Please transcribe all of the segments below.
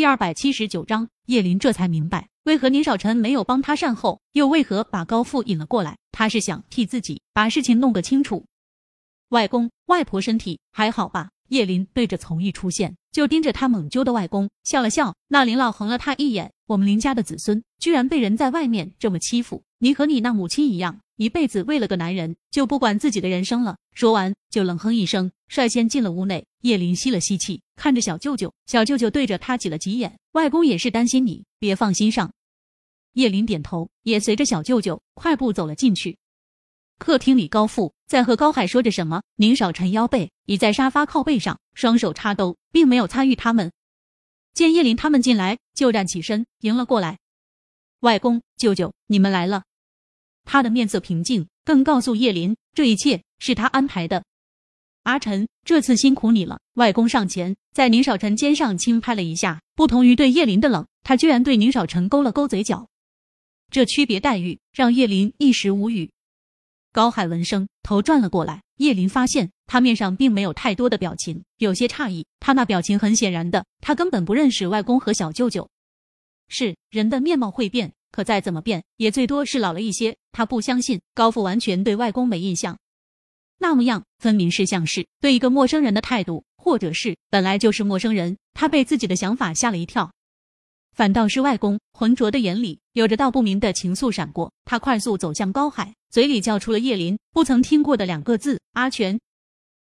第二百七十九章，叶林这才明白，为何宁少臣没有帮他善后，又为何把高父引了过来。他是想替自己把事情弄个清楚。外公外婆身体还好吧？叶林对着从一出现就盯着他猛揪的外公笑了笑。那林老横了他一眼，我们林家的子孙居然被人在外面这么欺负，你和你那母亲一样，一辈子为了个男人就不管自己的人生了。说完就冷哼一声，率先进了屋内。叶林吸了吸气，看着小舅舅，小舅舅对着他挤了挤眼。外公也是担心你，别放心上。叶林点头，也随着小舅舅快步走了进去。客厅里，高富在和高海说着什么。宁少臣腰背倚在沙发靠背上，双手插兜，并没有参与他们。见叶林他们进来，就站起身迎了过来。外公、舅舅，你们来了。他的面色平静，更告诉叶林，这一切是他安排的。阿晨，这次辛苦你了。外公上前，在宁少臣肩上轻拍了一下。不同于对叶林的冷，他居然对宁少臣勾了勾嘴角。这区别待遇让叶林一时无语。高海闻声，头转了过来。叶林发现他面上并没有太多的表情，有些诧异。他那表情很显然的，他根本不认识外公和小舅舅。是人的面貌会变，可再怎么变，也最多是老了一些。他不相信高父完全对外公没印象，那么样分明是像是对一个陌生人的态度，或者是本来就是陌生人。他被自己的想法吓了一跳。反倒是外公浑浊的眼里有着道不明的情愫闪过，他快速走向高海，嘴里叫出了叶林不曾听过的两个字：阿全。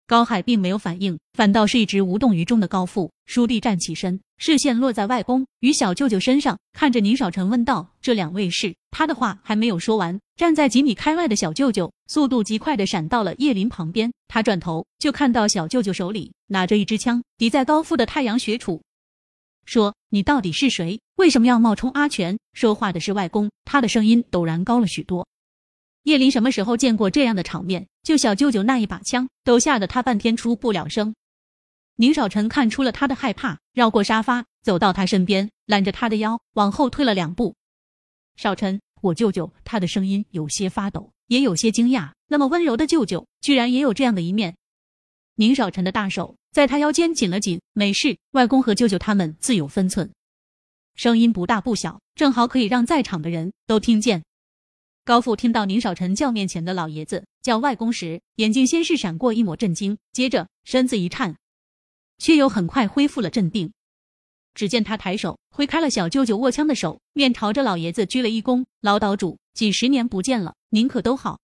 高海并没有反应，反倒是一直无动于衷的高富。倏地站起身，视线落在外公与小舅舅身上，看着宁少臣问道：“这两位是？”他的话还没有说完，站在几米开外的小舅舅速度极快的闪到了叶林旁边，他转头就看到小舅舅手里拿着一支枪抵在高富的太阳穴处。说：“你到底是谁？为什么要冒充阿全？”说话的是外公，他的声音陡然高了许多。叶林什么时候见过这样的场面？就小舅舅那一把枪，都吓得他半天出不了声。宁少臣看出了他的害怕，绕过沙发，走到他身边，揽着他的腰，往后退了两步。少臣，我舅舅。他的声音有些发抖，也有些惊讶。那么温柔的舅舅，居然也有这样的一面。宁少臣的大手在他腰间紧了紧，没事，外公和舅舅他们自有分寸。声音不大不小，正好可以让在场的人都听见。高父听到宁少臣叫面前的老爷子叫外公时，眼睛先是闪过一抹震惊，接着身子一颤，却又很快恢复了镇定。只见他抬手挥开了小舅舅握枪的手，面朝着老爷子鞠了一躬：“老岛主，几十年不见了，您可都好？”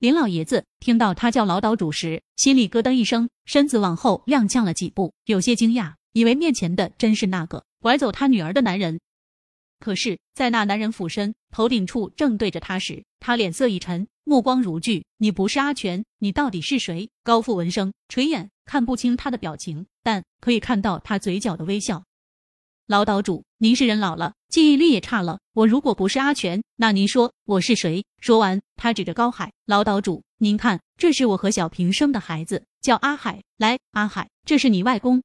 林老爷子听到他叫老岛主时，心里咯噔一声，身子往后踉跄了几步，有些惊讶，以为面前的真是那个拐走他女儿的男人。可是，在那男人俯身头顶处正对着他时，他脸色一沉，目光如炬。你不是阿全，你到底是谁？高富闻声垂眼，看不清他的表情，但可以看到他嘴角的微笑。老岛主，您是人老了，记忆力也差了。我如果不是阿全，那您说我是谁？说完，他指着高海。老岛主，您看，这是我和小平生的孩子，叫阿海。来，阿海，这是你外公。